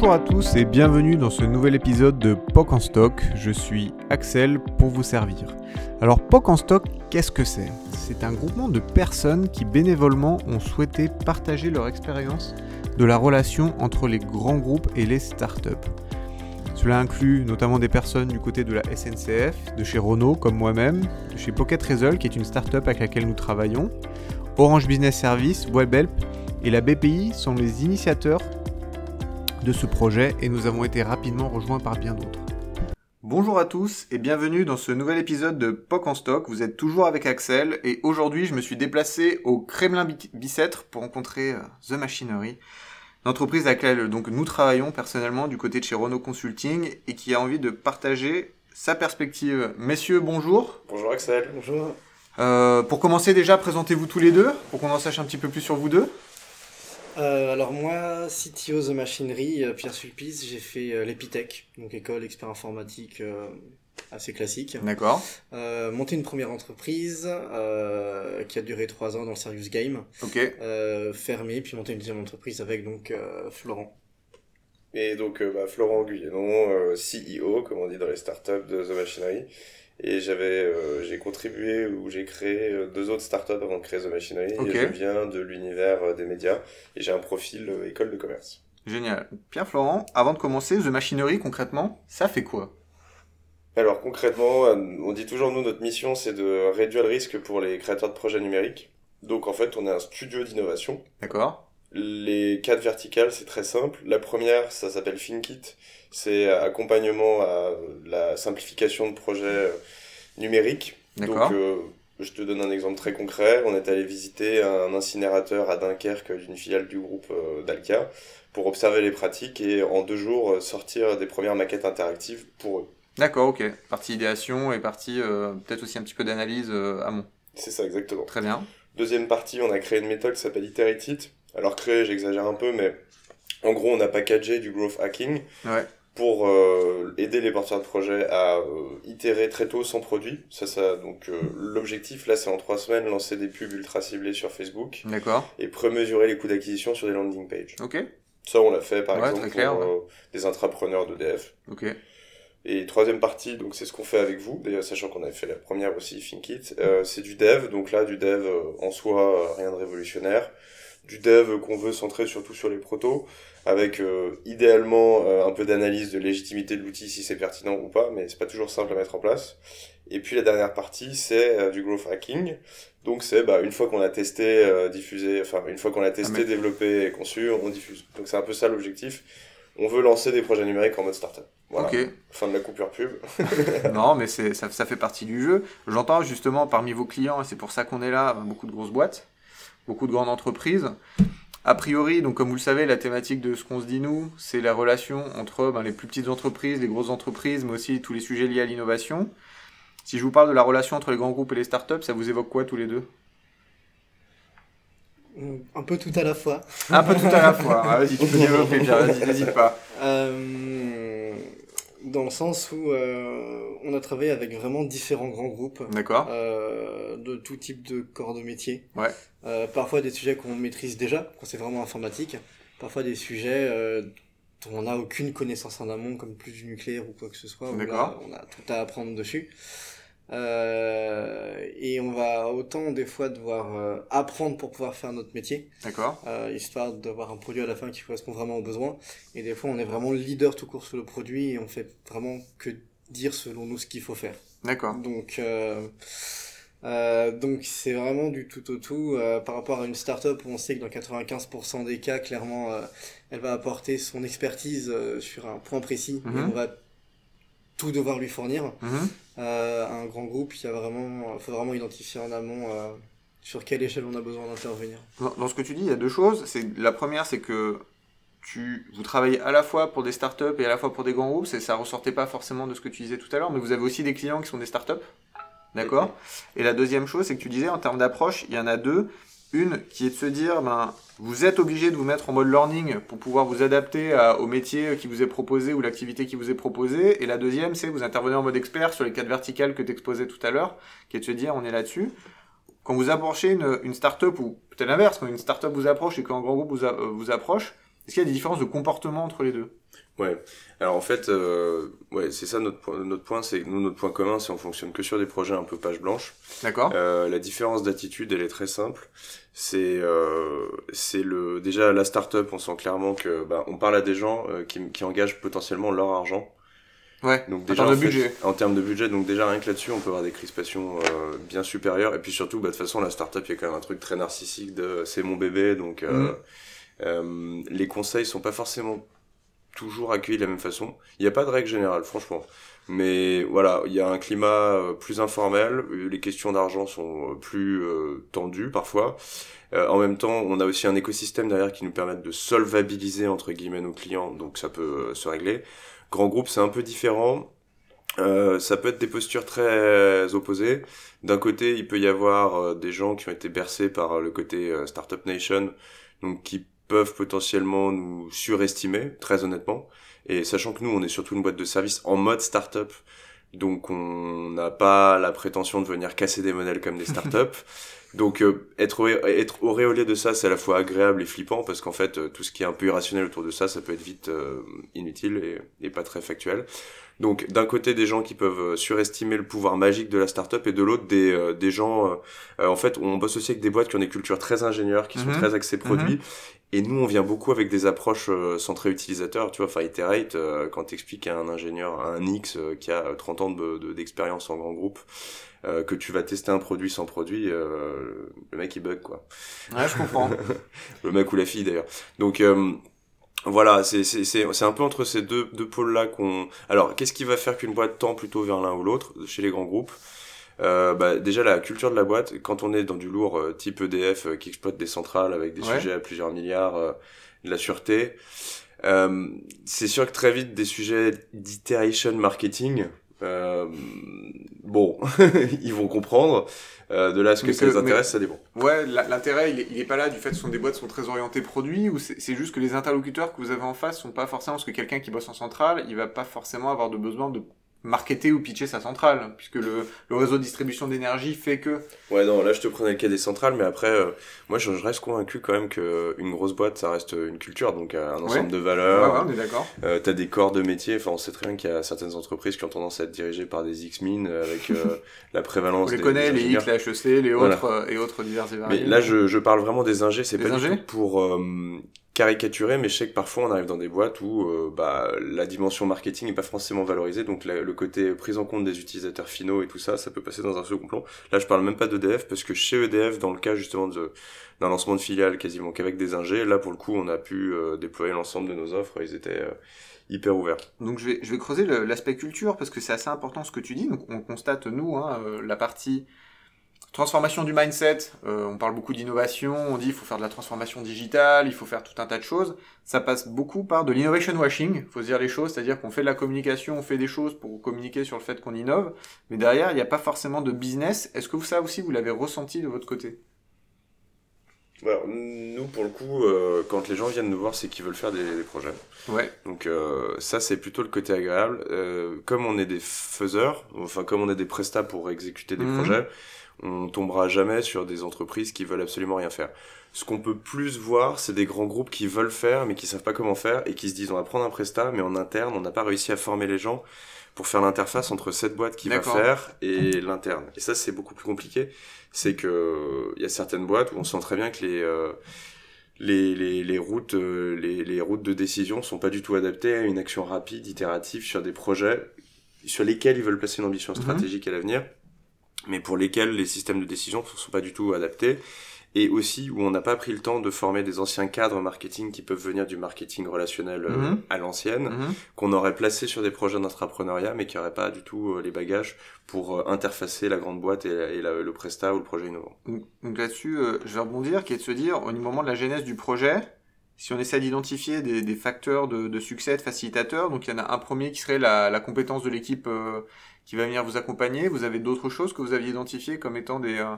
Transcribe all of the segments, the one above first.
Bonjour à tous et bienvenue dans ce nouvel épisode de POC en stock. Je suis Axel pour vous servir. Alors POC en stock, qu'est-ce que c'est? C'est un groupement de personnes qui bénévolement ont souhaité partager leur expérience de la relation entre les grands groupes et les startups. Cela inclut notamment des personnes du côté de la SNCF, de chez Renault comme moi-même, de chez Pocket Result qui est une startup avec laquelle nous travaillons, Orange Business Service, WebHelp et la BPI sont les initiateurs de ce projet et nous avons été rapidement rejoints par bien d'autres. Bonjour à tous et bienvenue dans ce nouvel épisode de POC en stock. Vous êtes toujours avec Axel et aujourd'hui je me suis déplacé au Kremlin Bicêtre pour rencontrer euh, The Machinery, l'entreprise avec laquelle donc nous travaillons personnellement du côté de chez Renault Consulting et qui a envie de partager sa perspective. Messieurs, bonjour. Bonjour Axel. Bonjour. Euh, pour commencer déjà, présentez-vous tous les deux pour qu'on en sache un petit peu plus sur vous deux. Euh, alors moi, CTO The Machinery, euh, Pierre Sulpice, j'ai fait euh, l'Epitech, donc école expert informatique euh, assez classique. D'accord. Euh, monté une première entreprise euh, qui a duré trois ans dans le Serious Game, Ok. euh, fermé, puis monté une deuxième entreprise avec donc euh, Florent. Et donc euh, bah, Florent Guyenon, euh, CEO, comme on dit dans les startups de The Machinery. Et j'avais, euh, j'ai contribué ou j'ai créé euh, deux autres startups avant de créer The Machinery. Et je viens de l'univers euh, des médias et j'ai un profil euh, école de commerce. Génial. Pierre Florent, avant de commencer, The Machinery concrètement, ça fait quoi? Alors concrètement, on dit toujours nous notre mission c'est de réduire le risque pour les créateurs de projets numériques. Donc en fait on est un studio d'innovation D'accord Les quatre verticales, c'est très simple. La première, ça s'appelle ThinkIt. C'est accompagnement à la simplification de projets euh, numériques. D'accord. Donc, euh, je te donne un exemple très concret. On est allé visiter un incinérateur à Dunkerque d'une filiale du groupe euh, Dalca pour observer les pratiques et en deux jours sortir des premières maquettes interactives pour eux. D'accord, ok. Partie idéation et partie euh, peut-être aussi un petit peu d'analyse euh, amont. C'est ça exactement. Très bien. Deuxième partie, on a créé une méthode qui s'appelle Iteratit. Alors créer, j'exagère un peu, mais en gros, on a packagé du growth hacking Ouais. pour euh, aider les porteurs de projet à euh, itérer très tôt son produit. Ça, ça, donc euh, l'objectif là, c'est en trois semaines lancer des pubs ultra ciblées sur Facebook D'accord. et prémesurer les coûts d'acquisition sur des landing pages. Ok. Ça, on l'a fait par Ouais, exemple clair, pour euh, des intrapreneurs d'EDF. Ok. Et troisième partie, donc c'est ce qu'on fait avec vous, d'ailleurs sachant qu'on avait fait la première aussi, ThinkIt, euh, c'est du dev, donc là du dev euh, en soi, euh, rien de révolutionnaire, du dev qu'on veut centrer surtout sur les protos, avec euh, idéalement euh, un peu d'analyse de légitimité de l'outil si c'est pertinent ou pas, mais c'est pas toujours simple à mettre en place. Et puis la dernière partie, c'est euh, du growth hacking, donc c'est bah, une fois qu'on a testé, euh, diffusé, enfin une fois qu'on a testé, mais- développé et conçu, on diffuse. Donc c'est un peu ça l'objectif. On veut lancer des projets numériques en mode startup. Voilà. Fin de la coupure pub. non, mais c'est ça, ça fait partie du jeu. J'entends justement parmi vos clients, et c'est pour ça qu'on est là, beaucoup de grosses boîtes, beaucoup de grandes entreprises. A priori, donc comme vous le savez, la thématique de ce qu'on se dit nous, c'est la relation entre ben, les plus petites entreprises, les grosses entreprises, mais aussi tous les sujets liés à l'innovation. Si je vous parle de la relation entre les grands groupes et les startups, ça vous évoque quoi tous les deux? Un peu tout à la fois. Un peu tout à la fois. Ah, vas-y, tu peux développer, Pierre, vas-y, n'hésite pas. Euh, dans le sens où euh, on a travaillé avec vraiment différents grands groupes. D'accord euh, de tout type de corps de métier. Ouais. Euh, parfois des sujets qu'on maîtrise déjà, quand c'est vraiment informatique. Parfois des sujets euh, dont on n'a aucune connaissance en amont, comme plus du nucléaire ou quoi que ce soit. D'accord. on a tout à apprendre dessus. Euh, et on va autant des fois devoir euh, apprendre pour pouvoir faire notre métier, D'accord euh, histoire d'avoir un produit à la fin qui correspond vraiment aux besoins. Et des fois on est vraiment le leader tout court sur le produit et on fait vraiment que dire selon nous ce qu'il faut faire. D'accord. Donc, euh, euh, donc c'est vraiment du tout au tout. Par rapport à une startup où on sait que dans 95% des cas, clairement, elle va apporter son expertise sur un point précis et Mhm. on va tout devoir lui fournir. Mhm. Euh, un grand groupe, il y a vraiment, faut vraiment identifier en amont euh, sur quelle échelle on a besoin d'intervenir. Dans, dans ce que tu dis, il y a deux choses. C'est la première, c'est que tu vous travaillez à la fois pour des startups et à la fois pour des grands groupes. C'est ça ressortait pas forcément de ce que tu disais tout à l'heure, mais vous avez aussi des clients qui sont des startups. D'accord? Et la deuxième chose, c'est que tu disais en termes d'approche, il y en a deux. Une qui est de se dire, ben, vous êtes obligé de vous mettre en mode learning pour pouvoir vous adapter au métier qui vous est proposé ou l'activité qui vous est proposée. Et la deuxième, c'est vous intervenez en mode expert sur les quatre verticales que tu exposais tout à l'heure, qui est de se dire, on est là-dessus. Quand vous approchez une, une startup, ou peut-être l'inverse, quand une startup vous approche et qu'un grand groupe vous, euh, vous approche, Est-ce qu'il y a des différences de comportement entre les deux? Ouais. Alors en fait, euh, ouais, c'est ça notre point. Notre point, c'est nous, notre point commun, c'est on fonctionne que sur des projets un peu page blanche. D'accord. Euh, la différence d'attitude, elle est très simple. C'est, euh, c'est le déjà la startup, on sent clairement que, bah, on parle à des gens euh, qui, qui engagent potentiellement leur argent. Ouais. Donc en déjà termes de en fait, budget. en termes de budget, donc déjà rien que là-dessus, on peut avoir des crispations euh, bien supérieures. Et puis surtout, bah, de toute façon, la startup, il y a quand même un truc très narcissique de c'est mon bébé, donc euh, Mhm. Euh, les conseils sont pas forcément toujours accueillis de la même façon. Il n'y a pas de règle générale, franchement. Mais voilà, il y a un climat euh, plus informel, euh, les questions d'argent sont plus tendues parfois. En même temps, on a aussi un écosystème derrière qui nous permet de solvabiliser entre guillemets nos clients, donc ça peut se régler. Grand groupe, c'est un peu différent. Euh, ça peut être des postures très opposées. D'un côté, il peut y avoir des gens qui ont été bercés par le côté Startup Nation, donc qui peuvent potentiellement nous surestimer, très honnêtement. Et sachant que nous, on est surtout une boîte de service en mode startup, donc on n'a pas la prétention de venir casser des modèles comme des startups. donc euh, être, être auréolé de ça, c'est à la fois agréable et flippant, parce qu'en fait, euh, tout ce qui est un peu irrationnel autour de ça, ça peut être vite euh, inutile et, et pas très factuel. Donc d'un côté des gens qui peuvent euh, surestimer le pouvoir magique de la startup et de l'autre des, euh, des gens... euh, euh, en fait, on bosse aussi avec des boîtes qui ont des cultures très ingénieurs, qui sont Mhm. très axées produits. Et nous, on vient beaucoup avec des approches euh, centrées utilisateurs. Tu vois, enfin, Iterate, euh, quand t'expliques à un ingénieur, à un X euh, qui a 30 ans de- de- d'expérience en grand groupe, euh, que tu vas tester un produit sans produit, euh, le mec il bug quoi. Ouais, je comprends. Le mec ou la fille d'ailleurs. Donc euh, voilà, c'est c'est c'est c'est un peu entre ces deux deux pôles là qu'on. Alors qu'est-ce qui va faire qu'une boîte tend plutôt vers l'un ou l'autre chez les grands groupes? Euh, bah, déjà la culture de la boîte, quand on est dans du lourd euh, type EDF euh, qui exploite des centrales avec des Ouais. sujets à plusieurs milliards, euh, de la sûreté, euh, c'est sûr que très vite des sujets d'iteration marketing, euh, bon, ils vont comprendre. Euh, de là ce que ça les intéresse, ça dépend. Ouais, l'intérêt, il, est- il est pas là du fait que ce sont des boîtes qui sont très orientées produits, ou c'est c'est juste que les interlocuteurs que vous avez en face sont pas forcément, parce que quelqu'un qui bosse en centrale, il va pas forcément avoir de besoin de marketer ou pitcher sa centrale, puisque le, le réseau de distribution d'énergie fait que... Ouais, non, là je te prenais le cas des centrales, mais après, euh, moi je, je reste convaincu quand même que une grosse boîte, ça reste une culture, donc euh, un ensemble de Ouais, valeurs. ouais, on est d'accord. Euh, T'as des corps de métier, enfin on sait très bien qu'il y a certaines entreprises qui ont tendance à être dirigées par des X-Min euh, avec euh, la On prévalence les des, connaît, des les. X, les HEC, les Voilà. autres, euh, et autres divers et Mais là je, je parle vraiment des ingés, c'est pas du tout pour caricaturer, mais je sais que parfois on arrive dans des boîtes où euh, bah, la dimension marketing est pas forcément valorisée, donc le côté prise en compte des utilisateurs finaux et tout ça, ça peut passer dans un second plan. Là je parle même pas d'EDF, parce que chez EDF, dans le cas justement d'un lancement de filiale quasiment qu'avec des ingés, là pour le coup on a pu euh, déployer l'ensemble de nos offres, ils étaient euh, hyper ouverts. Donc je vais, je vais creuser l'aspect culture parce que c'est assez important ce que tu dis. Donc on constate nous hein, la partie transformation du mindset. Euh, on parle beaucoup d'innovation. On dit il faut faire de la transformation digitale, il faut faire tout un tas de choses. Ça passe beaucoup par de l'innovation washing. Faut se dire les choses, c'est-à-dire qu'on fait de la communication, on fait des choses pour communiquer sur le fait qu'on innove, mais derrière il n'y a pas forcément de business. Est-ce que vous ça aussi vous l'avez ressenti de votre côté? Alors, nous pour le coup, euh, quand les gens viennent nous voir, c'est qu'ils veulent faire des, des projets. Ouais. Donc euh, ça c'est plutôt le côté agréable. Euh, comme on est des faiseurs, enfin comme on est des prestats pour exécuter des Mhm. projets, on tombera jamais sur des entreprises qui veulent absolument rien faire. Ce qu'on peut plus voir, c'est des grands groupes qui veulent faire mais qui savent pas comment faire et qui se disent on va prendre un prestat mais en interne on n'a pas réussi à former les gens pour faire l'interface entre cette boîte qui va faire et l'interne. Et ça c'est beaucoup plus compliqué. C'est que il y a certaines boîtes où on sent très bien que les euh, les, les, les routes euh, les, les routes de décision sont pas du tout adaptées à une action rapide itérative sur des projets sur lesquels ils veulent placer une ambition Mhm. stratégique à l'avenir mais pour lesquels les systèmes de décision ne sont pas du tout adaptés et aussi où on n'a pas pris le temps de former des anciens cadres marketing qui peuvent venir du marketing relationnel euh, Mhm. à l'ancienne Mhm. qu'on aurait placé sur des projets d'entrepreneuriat mais qui n'auraient pas du tout euh, les bagages pour euh, interfacer la grande boîte et, la- et la- le prestat ou le projet innovant. Donc, là-dessus, je vais rebondir, qui est de se dire, au moment de la genèse du projet, si on essaie d'identifier des, des facteurs de, de succès, de facilitateurs, donc il y en a un premier qui serait la, la compétence de l'équipe euh, qui va venir vous accompagner. Vous avez d'autres choses que vous aviez identifiées comme étant des, euh,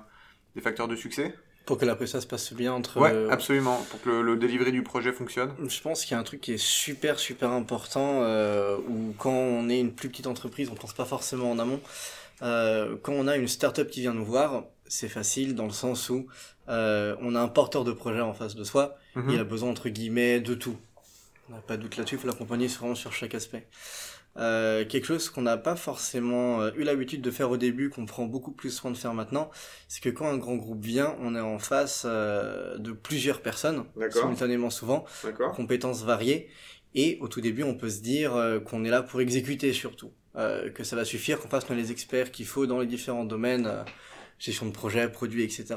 des facteurs de succès? Pour que la presta se passe bien entre. Ouais, euh, absolument, pour que le, le delivery du projet fonctionne. Je pense qu'il y a un truc qui est super super important euh, où quand on est une plus petite entreprise, on pense pas forcément en amont. Euh, quand on a une startup qui vient nous voir, c'est facile dans le sens où euh, on a un porteur de projet en face de soi. Mhm. Il a besoin entre guillemets de tout. On n'a pas de doute là-dessus, il faut l'accompagner vraiment sur chaque aspect. Euh, quelque chose qu'on n'a pas forcément euh, eu l'habitude de faire au début, qu'on prend beaucoup plus soin de faire maintenant, c'est que quand un grand groupe vient, on est en face euh, de plusieurs personnes, simultanément souvent, compétences variées, et au tout début, on peut se dire qu'on est là pour exécuter surtout, que ça va suffire, qu'on fasse les experts qu'il faut dans les différents domaines gestion de projet, produits, etc.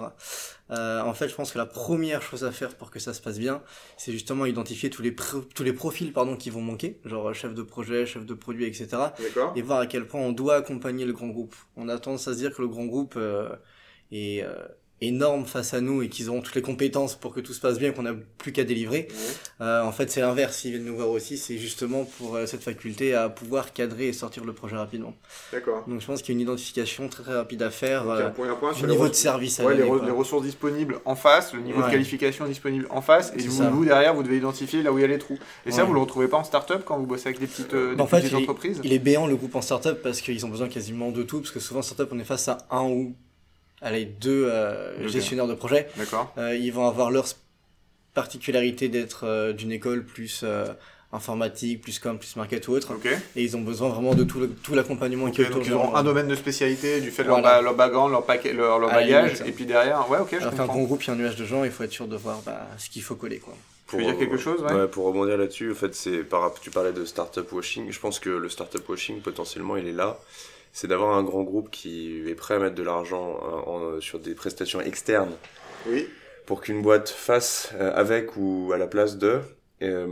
Euh, en fait, je pense que la première chose à faire pour que ça se passe bien, c'est justement identifier tous les tous les profils pardon qui vont manquer, genre chef de projet, chef de produit, etc. Et voir à quel point on doit accompagner le grand groupe. On a tendance à se dire que le grand groupe euh, est euh, énorme face à nous et qu'ils auront toutes les compétences pour que tout se passe bien, qu'on n'a plus qu'à délivrer. Euh, en fait, c'est l'inverse. S'ils viennent nous voir aussi, c'est justement pour euh, cette faculté à pouvoir cadrer et sortir le projet rapidement. D'accord. Donc, je pense qu'il y a une identification très très rapide à faire. Euh, un niveau de service à les, ressources disponibles en face, le niveau de qualification disponible en face, et vous, vous, derrière, vous devez identifier là où il y a les trous. Et ça, vous le retrouvez pas en start-up quand vous bossez avec des petites, des en fait, entreprises il est, il est béant le groupe en start-up parce qu'ils ont besoin quasiment de tout, parce que souvent en start-up, on est face à un ou allez, deux euh, gestionnaires de projet. D'accord. Euh, ils vont avoir leur particularité d'être euh, d'une école plus informatique, plus com, plus market ou autre. Et ils ont besoin vraiment de tout, tout l'accompagnement qui est autour. Donc ils auront un domaine de spécialité du fait de leur, leur background, leur, paquet, leur, leur bagage, et puis derrière, ouais, ok, je Alors qu'un grand groupe, il y a un nuage de gens, il faut être sûr de voir bah, ce qu'il faut coller, quoi. Pour, dire quelque chose ouais? ouais. Pour rebondir là-dessus, en fait, c'est par tu parlais de startup washing. Je pense que le startup washing potentiellement, il est là c'est d'avoir un grand groupe qui est prêt à mettre de l'argent euh, sur des prestations externes oui. pour qu'une boîte fasse euh, avec ou à la place de. Euh,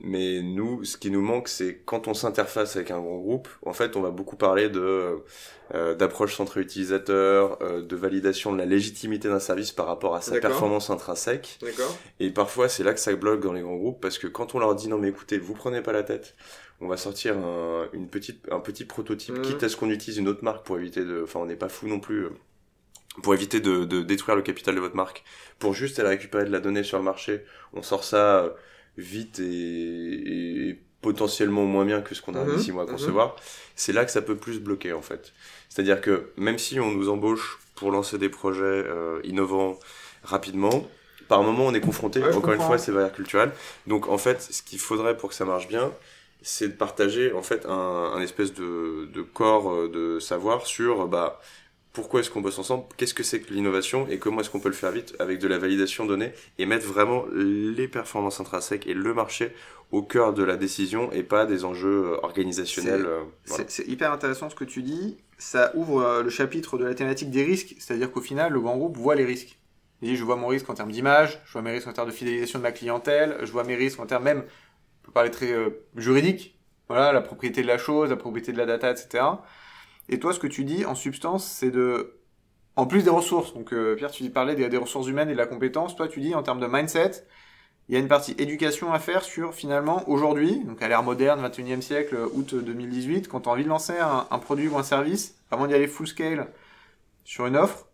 mais nous, ce qui nous manque, c'est quand on s'interface avec un grand groupe, en fait, on va beaucoup parler de d'approche centrée utilisateur, de validation de la légitimité d'un service par rapport à sa performance intrinsèque. Et parfois, c'est là que ça bloque dans les grands groupes parce que quand on leur dit non mais écoutez, vous prenez pas la tête, on va sortir un, une petite, un petit prototype, mhm. quitte à ce qu'on utilise une autre marque pour éviter de, enfin on n'est pas fou non plus, euh, pour éviter de, de, détruire le capital de votre marque, pour juste aller récupérer de la donnée sur le marché, on sort ça euh, vite et, et potentiellement moins bien que ce qu'on a mhm. six mois à mhm. concevoir, c'est là que ça peut plus bloquer en fait. C'est-à-dire que même si on nous embauche pour lancer des projets euh, innovants rapidement, par moment on est confronté, encore une fois c'est valeur culturelle, donc en fait ce qu'il faudrait pour que ça marche bien, c'est de partager en fait un, un espèce de, de, corps euh, de savoir sur bah pourquoi est-ce qu'on bosse ensemble, qu'est-ce que c'est que l'innovation et comment est-ce qu'on peut le faire vite avec de la validation donnée et mettre vraiment les performances intrinsèques et le marché au cœur de la décision et pas des enjeux euh, organisationnels. C'est euh, hyper intéressant ce que tu dis. Ça ouvre le chapitre de la thématique des risques, c'est-à-dire qu'au final, le grand groupe voit les risques. Il dit, je vois mon risque en termes d'image, je vois mes risques en termes de fidélisation de ma clientèle, je vois mes risques en termes même on peut parler très euh, juridique, voilà, la propriété de la chose, la propriété de la data, etc. Et toi, ce que tu dis, en substance, c'est de, en plus des ressources, donc euh, Pierre, tu parlais des, ressources humaines et de la compétence, toi, tu dis, en termes de mindset, il y a une partie éducation à faire sur, finalement, aujourd'hui, donc à l'ère moderne, 21e siècle, août 2018, quand tu as envie de lancer un produit ou un service, avant d'y aller full scale sur une offre,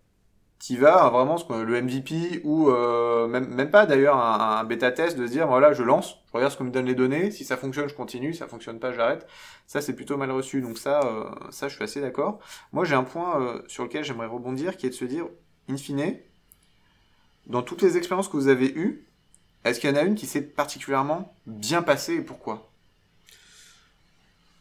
tu vas vraiment le MVP ou euh, même, même pas d'ailleurs un, un, bêta test de se dire voilà je lance je regarde ce qu'on me donne les données si ça fonctionne je continue si ça fonctionne pas j'arrête. Ça c'est plutôt mal reçu donc ça euh, ça je suis assez d'accord. Moi j'ai un point euh, sur lequel j'aimerais rebondir qui est de se dire in fine dans toutes les expériences que vous avez eues est-ce qu'il y en a une qui s'est particulièrement bien passée et pourquoi?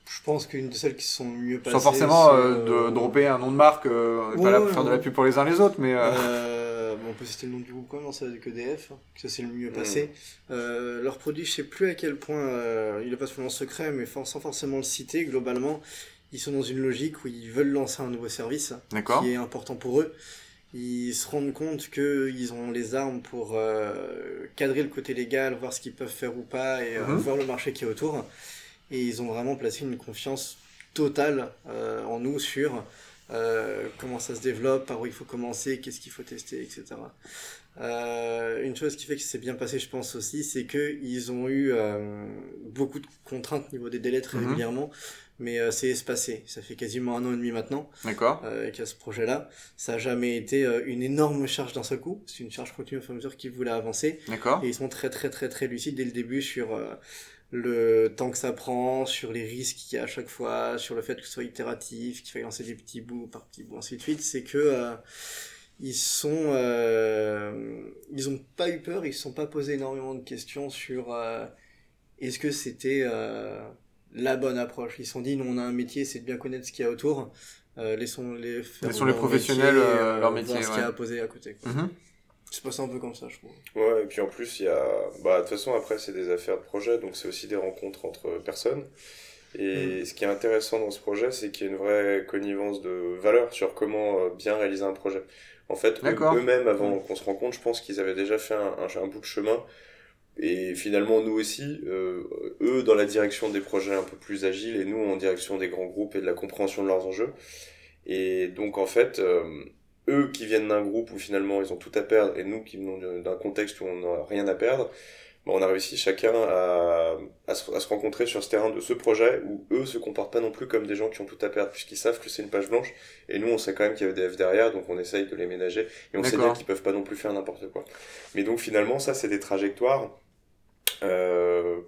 Je pense qu'une de celles qui sont mieux passées. Sans forcément euh, de euh, dropper un nom de marque, euh, pas là pour faire de la pub pour les uns les autres, mais. Euh... bon, on peut citer le nom du groupe quand même, c'est avec EDF, que ça c'est le mieux passé. Mm. leur produit, je sais plus à quel point il est pas seulement secret, mais sans forcément le citer, globalement, ils sont dans une logique où ils veulent lancer un nouveau service qui est important pour eux. Ils se rendent compte qu'ils ont les armes pour cadrer le côté légal, voir ce qu'ils peuvent faire ou pas et mm-hmm. voir le marché qui est autour et ils ont vraiment placé une confiance totale euh, en nous sur euh, comment ça se développe, par où il faut commencer, qu'est-ce qu'il faut tester, etc. Euh, une chose qui fait que c'est bien passé, je pense aussi, c'est qu'ils ont eu beaucoup de contraintes au niveau des délais très mhm. régulièrement, mais c'est espacé. Ça fait quasiment un an et demi maintenant D'accord. Qu'il y a ce projet-là. Ça n'a jamais été une énorme charge d'un seul coup. C'est une charge continue au fur et à mesure qu'ils voulaient avancer. D'accord. Et ils sont très très très très lucides dès le début sur le temps que ça prend, sur les risques qu'il y a à chaque fois, sur le fait que ce soit itératif, qu'il faille lancer des petits bouts par petits bouts, ainsi de suite, c'est que euh, ils sont, euh, ils ont pas eu peur, ils se sont pas posé énormément de questions sur euh, est-ce que c'était la bonne approche Ils se sont dit, nous on a un métier, c'est de bien connaître ce qu'il y a autour. Laissons les faire Laissons les professionnels, métier, leur métier, voir ce qu'il y a à poser à côté. quoi. Mhm. C'est passé un peu comme ça, je trouve. Ouais, et puis en plus, il y a. Bah, de toute façon, après, c'est des affaires de projet, donc c'est aussi des rencontres entre personnes. Et Mm. ce qui est intéressant dans ce projet, c'est qu'il y a une vraie connivence de valeurs sur comment euh, bien réaliser un projet. En fait, eux-mêmes, avant qu'on se rencontre, je pense qu'ils avaient déjà fait un, un, un bout de chemin. Et finalement, nous aussi, euh, eux dans la direction des projets un peu plus agiles et nous en direction des grands groupes et de la compréhension de leurs enjeux. Et donc, en fait, euh, eux qui viennent d'un groupe où finalement ils ont tout à perdre et nous qui venons d'un contexte où on n'a rien à perdre, bah, on a réussi chacun à, à, se, à se rencontrer sur ce terrain de ce projet où eux se comportent pas non plus comme des gens qui ont tout à perdre puisqu'ils savent que c'est une page blanche et nous on sait quand même qu'il y a EDF derrière donc on essaye de les ménager et on sait bien qu'ils peuvent pas non plus faire n'importe quoi. Mais donc finalement ça c'est des trajectoires euh,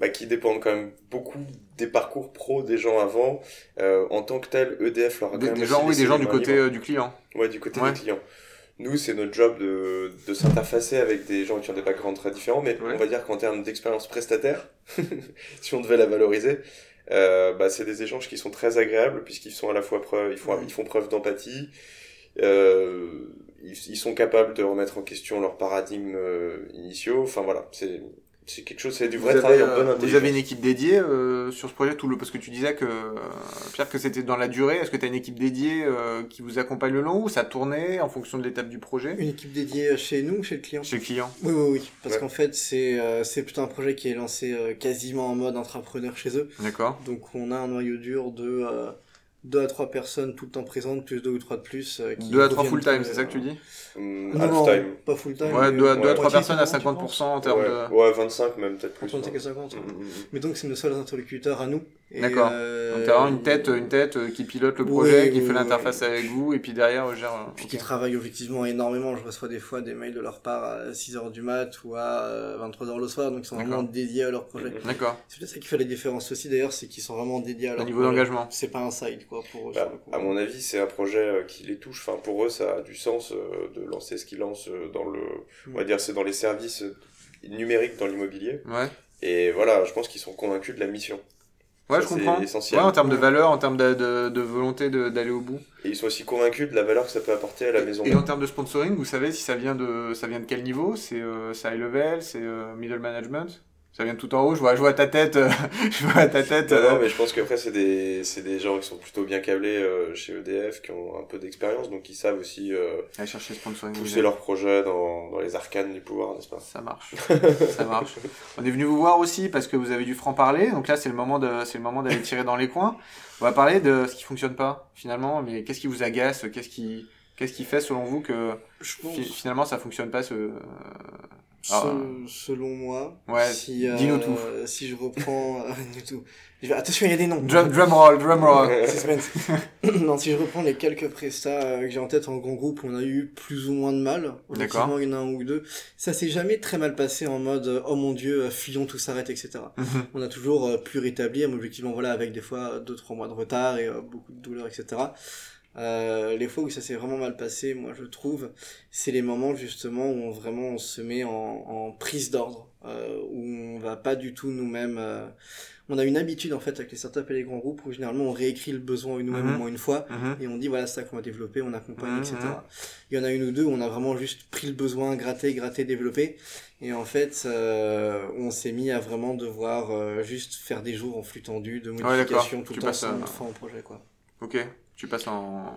bah, qui dépendent quand même beaucoup des parcours pro des gens avant. Euh, en tant que tel, EDF leur a quand Des, même des aussi gens, oui, des gens du côté euh, du client. Ouais, du côté Ouais. des clients. Nous, c'est notre job de, de s'interfacer avec des gens qui ont des backgrounds très différents, mais Ouais. on va dire qu'en termes d'expérience prestataire, si on devait la valoriser, euh, bah, c'est des échanges qui sont très agréables puisqu'ils sont à la fois preuve, ils font, Ouais. ils font preuve d'empathie, euh, ils, ils sont capables de remettre en question leurs paradigmes euh, initiaux. Enfin voilà, c'est c'est quelque chose, c'est du Vous vrai avez, travail en euh, bonne vous avez une équipe dédiée euh, sur ce projet tout le parce que tu disais que euh, Pierre que c'était dans la durée. Est-ce que tu as une équipe dédiée euh, qui vous accompagne le long ou ça tournait en fonction de l'étape du projet? Une équipe dédiée chez nous, chez le client chez le client Oui, oui, oui. Parce Ouais. qu'en fait, c'est euh, c'est plutôt un projet qui est lancé euh, quasiment en mode intrapreneur chez eux. D'accord. Donc on a un noyau dur de euh, deux à trois personnes tout le temps présentes, plus deux ou trois de plus. euh, qui Deux à trois reviennent full time, c'est ça que tu euh, dis Non, non, time. pas full time. Ouais, mais, deux à, euh, deux à trois moitié, personnes à tu penses 50% en termes Ouais, de. ouais, 25 même, peut-être plus. Entre 25 et ouais. 50. Hum, hein. hum, hum. Mais donc c'est nos seuls interlocuteurs à nous. D'accord. euh, Donc t'as vraiment une tête, une tête euh, qui pilote le projet, Oui, qui oui, fait oui, l'interface avec vous, et puis derrière euh, gère. euh, Puis qui travaillent objectivement énormément. Je reçois des fois des mails de leur part à 6h du mat ou à 23h le soir, donc ils sont vraiment dédiés à leur projet. D'accord. C'est peut-être ça qui fait la différence aussi d'ailleurs, c'est qu'ils sont vraiment dédiés à leur Au niveau d'engagement. C'est pas un side quoi pour eux. Bah, à mon avis, c'est un projet qui les touche. Enfin, pour eux, ça a du sens de lancer ce qu'ils lancent dans le, on va dire, c'est dans les services numériques dans l'immobilier. Ouais. Et voilà, je pense qu'ils sont convaincus de la mission. Ouais, Ça, je comprends. essentiel. Ouais, en termes de valeur, en termes de, de, de volonté d'aller au bout. Et ils sont aussi convaincus de la valeur que ça peut apporter à la maison. Et en termes de sponsoring, vous savez si ça vient de, ça vient de quel niveau? C'est euh, high level, c'est euh, middle management? Ça vient de tout en haut. Je vois, je vois ta tête. euh, je vois ta tête. Non, euh, non, mais je pense qu'après, c'est des, c'est des gens qui sont plutôt bien câblés euh, chez EDF, qui ont un peu d'expérience, donc ils savent aussi euh, Aller chercher sponsoring. pousser leur projet dans, dans les arcanes du pouvoir, n'est-ce pas? Ça marche. ça marche. On est venu vous voir aussi parce que vous avez du franc parler. Donc là, c'est le moment de, c'est le moment d'aller tirer dans les coins. On va parler de ce qui fonctionne pas finalement. Mais qu'est-ce qui vous agace Qu'est-ce qui, qu'est-ce qui fait selon vous que Je pense, fi- finalement ça fonctionne pas ce Ah. selon moi, Ouais, si, euh, dis-nous tout. si je reprends euh, tout. Je vais- Attention, il y a des noms. drum, drum roll, drum roll. Non, si je reprends les quelques prestats euh, que j'ai en tête en grand groupe, on a eu plus ou moins de mal. D'accord. Il y en a un ou deux. Ça s'est jamais très mal passé en mode euh, oh mon dieu, euh, fuyons, tout s'arrête, etc. Mhm. On a toujours euh, pu rétablir, mais objectivement, voilà, avec des fois 2-3 mois de retard et euh, beaucoup de douleurs, etc. Euh, les fois où ça s'est vraiment mal passé, moi je trouve, c'est les moments justement où on vraiment on se met en, en prise d'ordre, euh, où on va pas du tout nous-mêmes. euh, On a une habitude en fait avec les startups et les grands groupes où généralement on réécrit le besoin nous-mêmes Mhm. au moins une fois Mhm. et on dit voilà c'est ça qu'on va développer, on accompagne, Mhm, etc. Il y en a une ou deux où on a vraiment juste pris le besoin, gratté, gratté, développé et en fait on s'est mis à vraiment devoir juste faire des jours en flux tendu de d'accord. modifications tout Tu le temps sans à- fin au projet quoi. Ok. Tu passes en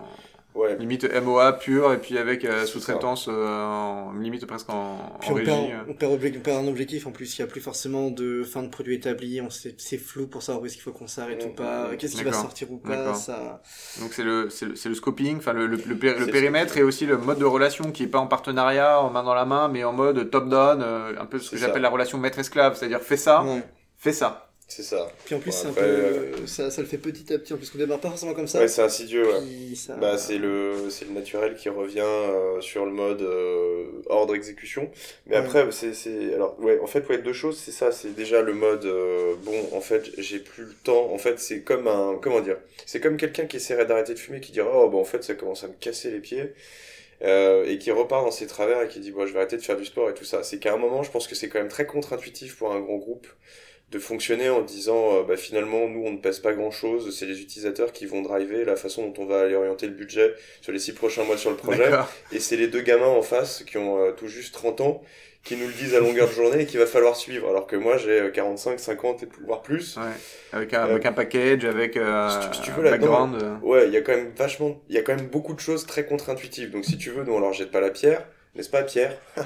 Ouais. limite MOA pur et puis avec euh, sous-traitance euh, en limite presque en, Puis en on régie. perd, euh. on, perd obje- on perd un objectif en plus, il n'y a plus forcément de fin de produit établi, on sait- c'est flou pour savoir où est-ce qu'il faut qu'on s'arrête ou Mhm. pas, qu'est-ce qui va sortir ou pas, ça... Donc c'est le, c'est le, c'est le scoping, enfin le, le, le, péri- le C'est le périmètre et aussi le mode de relation qui est pas en partenariat, en main dans la main, mais en mode top-down, euh, un peu ce que j'appelle la relation maître-esclave, c'est-à-dire fais ça, Ouais. fais ça. C'est ça. Puis en plus Bon, c'est un après, peu, euh, ça, ça le fait petit à petit, en plus qu'on démarre pas forcément comme ça, Ouais, c'est insidieux, ouais. puis ça... Bah, c'est le, c'est le naturel qui revient euh, sur le mode euh, ordre exécution. Mais Ouais. après, c'est, c'est, alors, ouais, en fait, ouais, deux choses, c'est ça, c'est déjà le mode, euh, bon, en fait, j'ai plus le temps. En fait, c'est comme un, comment dire, c'est comme quelqu'un qui essaierait d'arrêter de fumer, qui dirait, oh, bah, en fait, ça commence à me casser les pieds. Euh, et qui repart dans ses travers et qui dit, bon, je vais arrêter de faire du sport et tout ça. C'est qu'à un moment, je pense que c'est quand même très contre-intuitif pour un grand groupe de fonctionner en disant euh, bah, finalement nous on ne pèse pas grand chose, c'est les utilisateurs qui vont driver la façon dont on va aller orienter le budget sur les six prochains mois sur le projet. Et c'est les deux gamins en face qui ont euh, tout juste 30 ans qui nous le disent à longueur de journée et qu'il va falloir suivre. Alors que moi j'ai 45, 50 et voire plus. Ouais. Avec un, avec un package, avec euh, si tu, veux, un background. Ouais, il y a quand même vachement, il y a quand même beaucoup de choses très contre-intuitives. Donc si tu veux, nous on leur jette pas la pierre n'est-ce pas Pierre?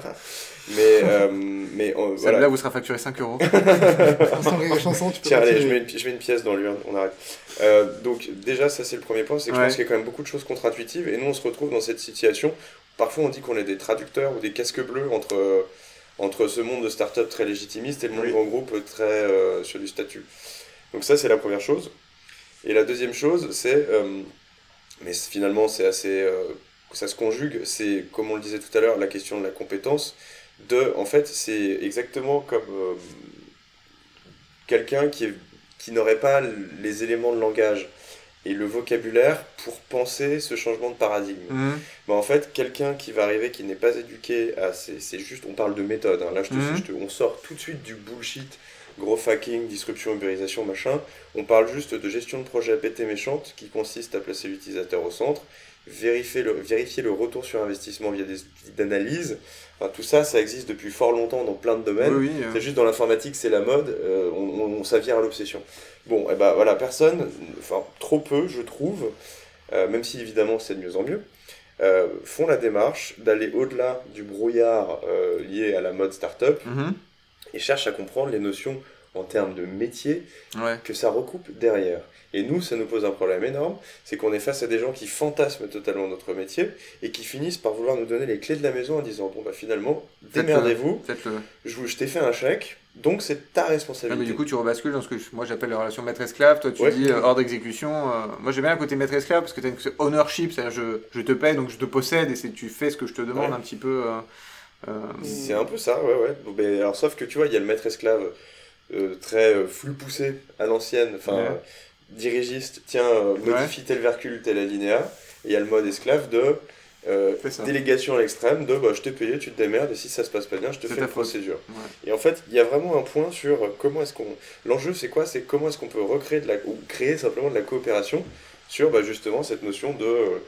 Mais, euh, mais voilà. Là, vous sera facturé 5 euros. chanson, tu peux Tiens, allez, je mets, une, je mets une pièce dans lui, on arrête. Euh, donc, déjà, ça, c'est le premier point, c'est que je pense qu'il y a quand même beaucoup de choses contre-intuitives, et nous, on se retrouve dans cette situation. Parfois, on dit qu'on est des traducteurs ou des casques bleus entre, entre ce monde de start-up très légitimiste et le monde grand groupe très euh, sur du statut. Donc, ça, c'est la première chose. Et la deuxième chose, c'est. Euh, mais finalement, c'est assez euh, ça se conjugue, c'est, comme on le disait tout à l'heure, la question de la compétence. De, en fait, c'est exactement comme euh, quelqu'un qui, qui n'aurait pas les éléments de langage et le vocabulaire pour penser ce changement de paradigme. Mmh. Bah, en fait, quelqu'un qui va arriver, qui n'est pas éduqué à... C'est juste, on parle de méthode, hein. là je te, mmh. je on sort tout de suite du bullshit, gros hacking, disruption, ubérisation, machin. On parle juste de gestion de projet pété méchante qui consiste à placer l'utilisateur au centre vérifier le, vérifier le retour sur investissement via des outils d'analyse. Enfin, tout ça, ça existe depuis fort longtemps dans plein de domaines. Hein. C'est juste dans l'informatique, c'est la mode, euh, on, on, s'avère à l'obsession. Bon, et eh ben voilà, personne, enfin trop peu, je trouve, euh, même si évidemment c'est de mieux en mieux, euh, font la démarche d'aller au-delà du brouillard lié à la mode startup mm et cherchent à comprendre les notions en termes de métier que ça recoupe derrière. Et nous, ça nous pose un problème énorme, c'est qu'on est face à des gens qui fantasment totalement notre métier et qui finissent par vouloir nous donner les clés de la maison en disant bon bah finalement démerdez-vous, je, je t'ai fait un chèque, donc c'est ta responsabilité. mais du coup tu rebascules dans ce que moi j'appelle la relation maître-esclave, toi tu dis euh, hors d'exécution. Euh, moi j'aime bien le côté maître-esclave parce que tu as une ownership, c'est-à-dire je, je, te paye donc je te possède et c'est tu fais ce que je te demande un petit peu. Euh, c'est un peu ça, ouais ouais. mais, alors sauf que tu vois il y a le maître-esclave très flux poussé à l'ancienne, enfin dirigiste, tiens, euh, modifie tel vercule, tel alinéa, et il y a le mode esclave de euh, délégation à l'extrême, de bah, je t'ai payé, tu te démerdes, et si ça se passe pas bien, je te fais une procédure. Et en fait, il y a vraiment un point sur comment est-ce qu'on. L'enjeu, c'est quoi? C'est comment est-ce qu'on peut recréer de la... ou créer simplement de la coopération sur bah, justement cette notion de euh,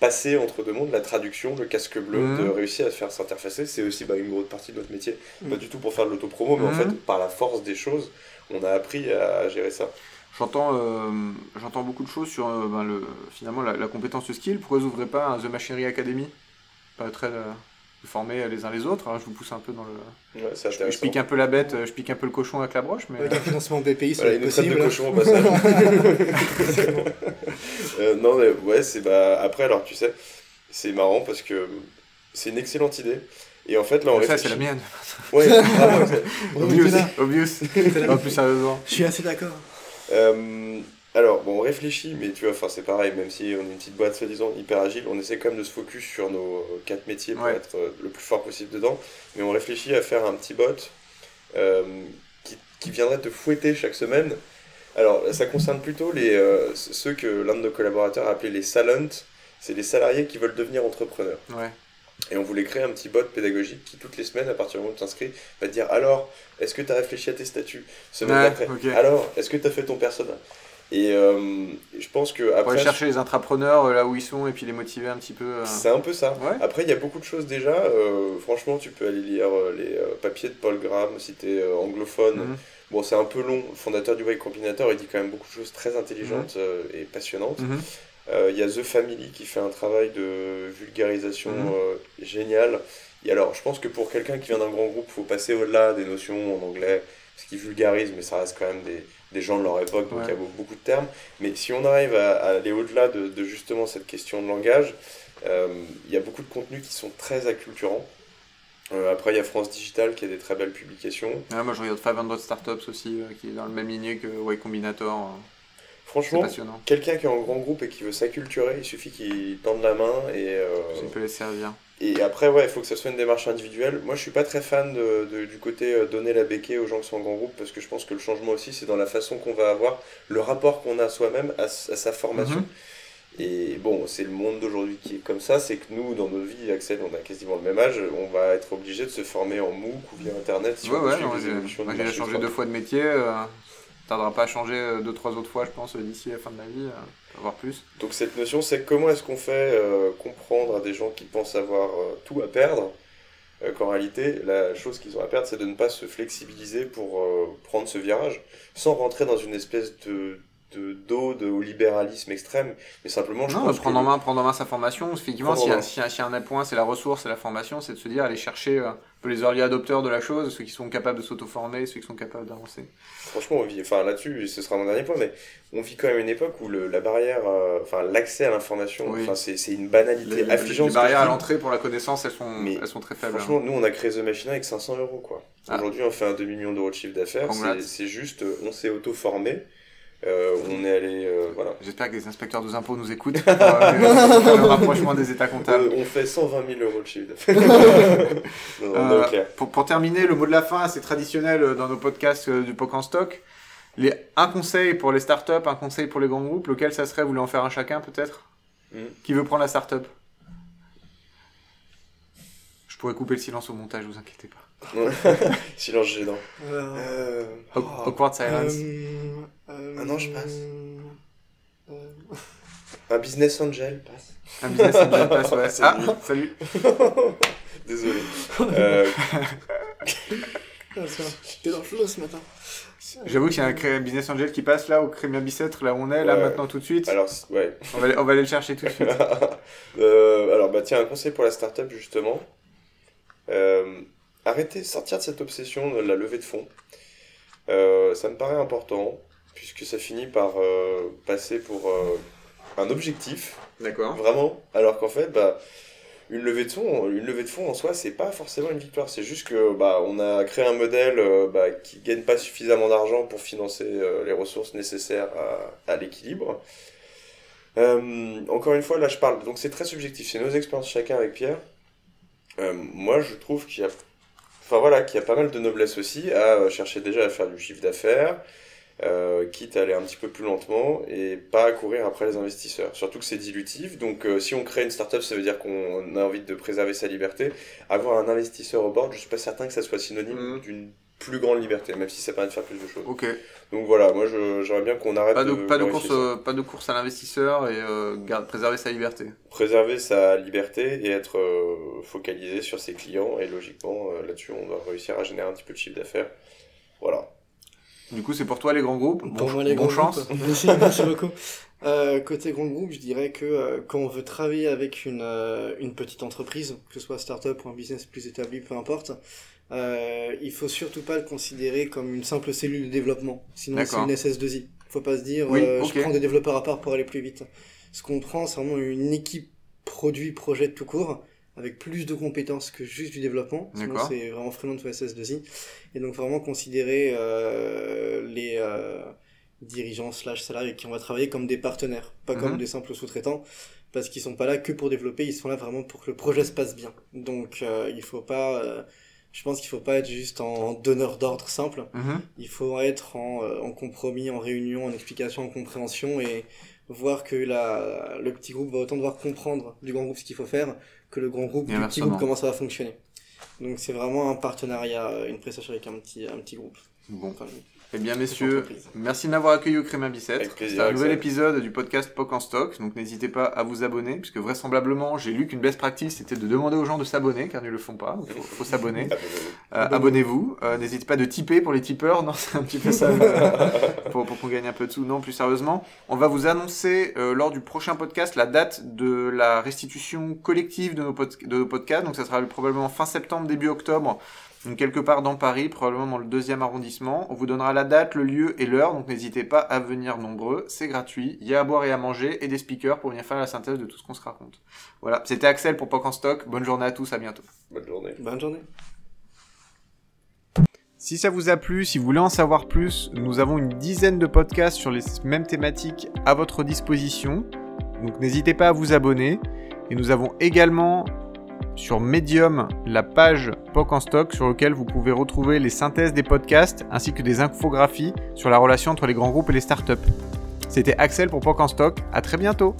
passer entre deux mondes, la traduction, le casque bleu, de mhm. réussir à se faire s'interfacer. C'est aussi bah, une grosse partie de notre métier. Pas mhm. du tout pour faire de l'autopromo, mais en mhm. fait, par la force des choses, on a appris à gérer ça. J'entends, euh, j'entends beaucoup de choses sur euh, ben, le, finalement la, compétence de skill. Pourquoi vous n'ouvrez pas un The Machinery Academy? Très de former les uns les autres. je vous pousse un peu dans le. Ouais, je, pique un peu la bête, je pique un peu le cochon avec la broche. Mais... Avec un financement BPI, c'est voilà, possible. de cochon au passage. euh, non, mais ouais, c'est bah après alors tu sais, c'est marrant parce que c'est une excellente idée. Et en fait, là, on Ça, c'est la mienne. Ouais, obvious. obvious. non, plus sérieusement. Je suis assez d'accord. Euh, alors, bon, on réfléchit, mais tu vois, enfin, c'est pareil, même si on est une petite boîte soi-disant hyper agile, on essaie quand même de se focus sur nos quatre métiers pour être euh, le plus fort possible dedans. Mais on réfléchit à faire un petit bot euh, qui, qui, viendrait te fouetter chaque semaine. Alors, ça concerne plutôt les, ceux que l'un de nos collaborateurs a appelé les salants. C'est les salariés qui veulent devenir entrepreneurs. Ouais. Et on voulait créer un petit bot pédagogique qui, toutes les semaines, à partir du moment où tu t'inscris, va te dire Alors, est-ce que tu as réfléchi à tes statuts Semaine Alors, est-ce que tu as fait ton persona? Et euh, je pense que après. aller chercher les intrapreneurs euh, là où ils sont et puis les motiver un petit peu. Euh. C'est un peu ça. Après, il y a beaucoup de choses déjà. franchement, tu peux aller lire les papiers de Paul Graham si tu es anglophone. Mhm. Bon, c'est un peu long. Le fondateur du Way Combinator, il dit quand même beaucoup de choses très intelligentes mhm. et passionnantes. Mhm. Il y a The Family qui fait un travail de vulgarisation génial. Et alors, je pense que pour quelqu'un qui vient d'un grand groupe, il faut passer au-delà des notions en anglais, ce qui vulgarise, mais ça reste quand même des, des gens de leur époque, donc il y a beaucoup de termes. Mais si on arrive à, aller au-delà de, de, justement cette question de langage, euh, il y a beaucoup de contenus qui sont très acculturants. Euh, après, il y a France Digital qui a des très belles publications. moi, je regarde 500 Startups aussi, euh, qui est dans le même lignée que Y Combinator. Franchement, quelqu'un qui est en grand groupe et qui veut s'acculturer, il suffit qu'il tende la main et. ça peut les servir. Et après, ouais, il faut que ça soit une démarche individuelle. Moi, je suis pas très fan de, du côté euh, donner la béquille aux gens qui sont en grand groupe parce que je pense que le changement aussi, c'est dans la façon qu'on va avoir le rapport qu'on a soi-même à, sa formation. Mhm. Et bon, c'est le monde d'aujourd'hui qui est comme ça, c'est que nous, dans nos vies, Axel, on a quasiment le même âge, on va être obligé de se former en MOOC ou via Internet si ouais, on ouais, j'ai changé deux fois de métier. Euh, Tardera pas à changer euh, deux, trois autres fois, je pense, d'ici la fin de ma vie, euh, voire plus. Donc cette notion, c'est comment est-ce qu'on fait euh, comprendre à des gens qui pensent avoir euh, tout à perdre euh, qu'en réalité, la chose qu'ils ont à perdre, c'est de ne pas se flexibiliser pour euh, prendre ce virage, sans rentrer dans une espèce de de d'ode au libéralisme extrême, mais simplement je non, pense prendre que en main, prendre en main sa formation. Effectivement, s'il y, s'il y a- un point, c'est la ressource, c'est la formation, c'est de se dire aller chercher euh, un peu les early adopteurs de la chose, ceux qui sont capables de s'auto-former, ceux qui sont capables d'avancer. Franchement, on vit, enfin là-dessus, ce sera mon dernier point, mais on vit quand même une époque où le, la barrière, euh, enfin l'accès à l'information, Oui. enfin c'est c'est une banalité Les, affligeante. les barrières à l'entrée pour la connaissance, elles sont, Mais elles sont très faibles. Franchement, nous on a créé The Machine avec 500 euros quoi. Ah. Aujourd'hui, on fait un demi-million d'euros de chiffre d'affaires. C'est c'est juste, euh, on s'est auto-formé, euh, on est allé, euh, voilà. J'espère que les inspecteurs des impôts nous écoutent pour euh, le rapprochement des états comptables. Euh, on fait 120 000 euros de chiffre d'affaires. pour, pour terminer, le mot de la fin, c'est traditionnel dans nos podcasts du POC en stock. Les, un conseil pour les startups, un conseil pour les grands groupes, lequel ça serait Vous voulez en faire un chacun peut-être Mhm. Qui veut prendre la startup? Je pourrais couper le silence au montage, vous inquiétez pas. Silence gênant. Alors, Euh, Au- oh, Awkward silence. euh, euh, Ah non, je passe. euh, un business angel, passe. Un business angel pass, ouais. Ah, salut. Désolé. Euh, ah, J'étais dans le flow ce matin. J'avoue qu'il y a un business angel qui passe là au Crémia Bicêtre, là où on est, là Ouais. maintenant tout de suite. alors, ouais. On va, aller- on va aller le chercher tout de suite. Euh, alors, bah tiens, un conseil pour la startup justement. Euh, arrêtez, sortir de cette obsession de la levée de fonds. Euh, ça me paraît important, puisque ça finit par euh, passer pour euh, un objectif, D'accord. vraiment, alors qu'en fait, bah, une levée de fonds, une levée de fonds en soi, c'est pas forcément une victoire. C'est juste que bah, on a créé un modèle bah, qui gagne pas suffisamment d'argent pour financer les ressources nécessaires à, à l'équilibre. Encore une fois, là, je parle. Donc, c'est très subjectif. C'est nos expériences chacun avec Pierre. Moi, je trouve qu'il y a, enfin voilà, qu'il y a pas mal de noblesse aussi à euh, chercher déjà à faire du chiffre d'affaires, euh, quitte à aller un petit peu plus lentement et pas à courir après les investisseurs. Surtout que c'est dilutif. Donc, euh, si on crée une startup, ça veut dire qu'on a envie de préserver sa liberté. Avoir un investisseur au board, je suis pas certain que ça soit synonyme Mhm. d'une plus grande liberté, même si ça permet de faire plus de choses. Ok. Donc voilà, moi, j'aimerais bien qu'on arrête Pas de, de pas, de course, euh, pas de course à l'investisseur et euh, garde, préserver sa liberté. préserver sa liberté et être euh, focalisé sur ses clients. Et logiquement, euh, là-dessus, on doit réussir à générer un petit peu de chiffre d'affaires. Voilà. Du coup, c'est pour toi les grands groupes. Pour bon moi, les bon grands chance. groupes. Merci, merci beaucoup. Euh, côté grand groupe, je dirais que euh, quand on veut travailler avec une, euh, une petite entreprise, que ce soit start-up ou un business plus établi, peu importe, euh, il faut surtout pas le considérer comme une simple cellule de développement. Sinon, c'est une SS2I. Faut pas se dire, Oui, euh, je prends des développeurs à part pour aller plus vite. Ce qu'on prend, c'est vraiment une équipe produit, projet tout court, avec plus de compétences que juste du développement. Sinon, c'est vraiment freelance ou SS2I. Et donc, vraiment considérer euh, les euh, dirigeants slash salariés qui on va travailler comme des partenaires, pas Mhm. comme des simples sous-traitants, parce qu'ils sont pas là que pour développer, ils sont là vraiment pour que le projet se passe bien. Donc, euh, il faut pas... je pense qu'il faut pas être juste en donneur d'ordre simple. Mhm. Il faut être en, euh, en compromis, en réunion, en explication, en compréhension et voir que la, le petit groupe va autant devoir comprendre du grand groupe ce qu'il faut faire que le grand groupe du petit groupe comment ça va fonctionner. Donc c'est vraiment un partenariat, euh, une prestation avec un petit, un petit groupe. Bon. Enfin, Eh bien, messieurs, merci de m'avoir accueilli au Créma Bicêtre. C'est un nouvel épisode du podcast POC en stock, donc n'hésitez pas à vous abonner, puisque vraisemblablement, j'ai lu qu'une best practice c'était de demander aux gens de s'abonner, car ils ne le font pas, il faut, faut s'abonner. Abonnez-vous. Euh, Abonnez-vous. Euh, N'hésitez pas de tiper pour les tipeurs. Non, c'est un petit peu ça. pour pour qu'on gagne un peu de sous. Non, plus sérieusement. On va vous annoncer euh, lors du prochain podcast la date de la restitution collective de nos, pod- de nos podcasts. Donc ça sera probablement fin septembre, début octobre. Donc quelque part dans Paris, probablement dans le deuxième arrondissement. On vous donnera la date, le lieu et l'heure. Donc n'hésitez pas à venir nombreux. C'est gratuit. Il y a à boire et à manger et des speakers pour venir faire la synthèse de tout ce qu'on se raconte. Voilà. C'était Axel pour POC en stock. Bonne journée à tous. À bientôt. Bonne journée. Bonne journée. Si ça vous a plu, si vous voulez en savoir plus, nous avons une dizaine de podcasts sur les mêmes thématiques à votre disposition. Donc n'hésitez pas à vous abonner. Et nous avons également sur Medium la page POC en stock sur laquelle vous pouvez retrouver les synthèses des podcasts ainsi que des infographies sur la relation entre les grands groupes et les startups. C'était Axel pour POC en stock. À très bientôt.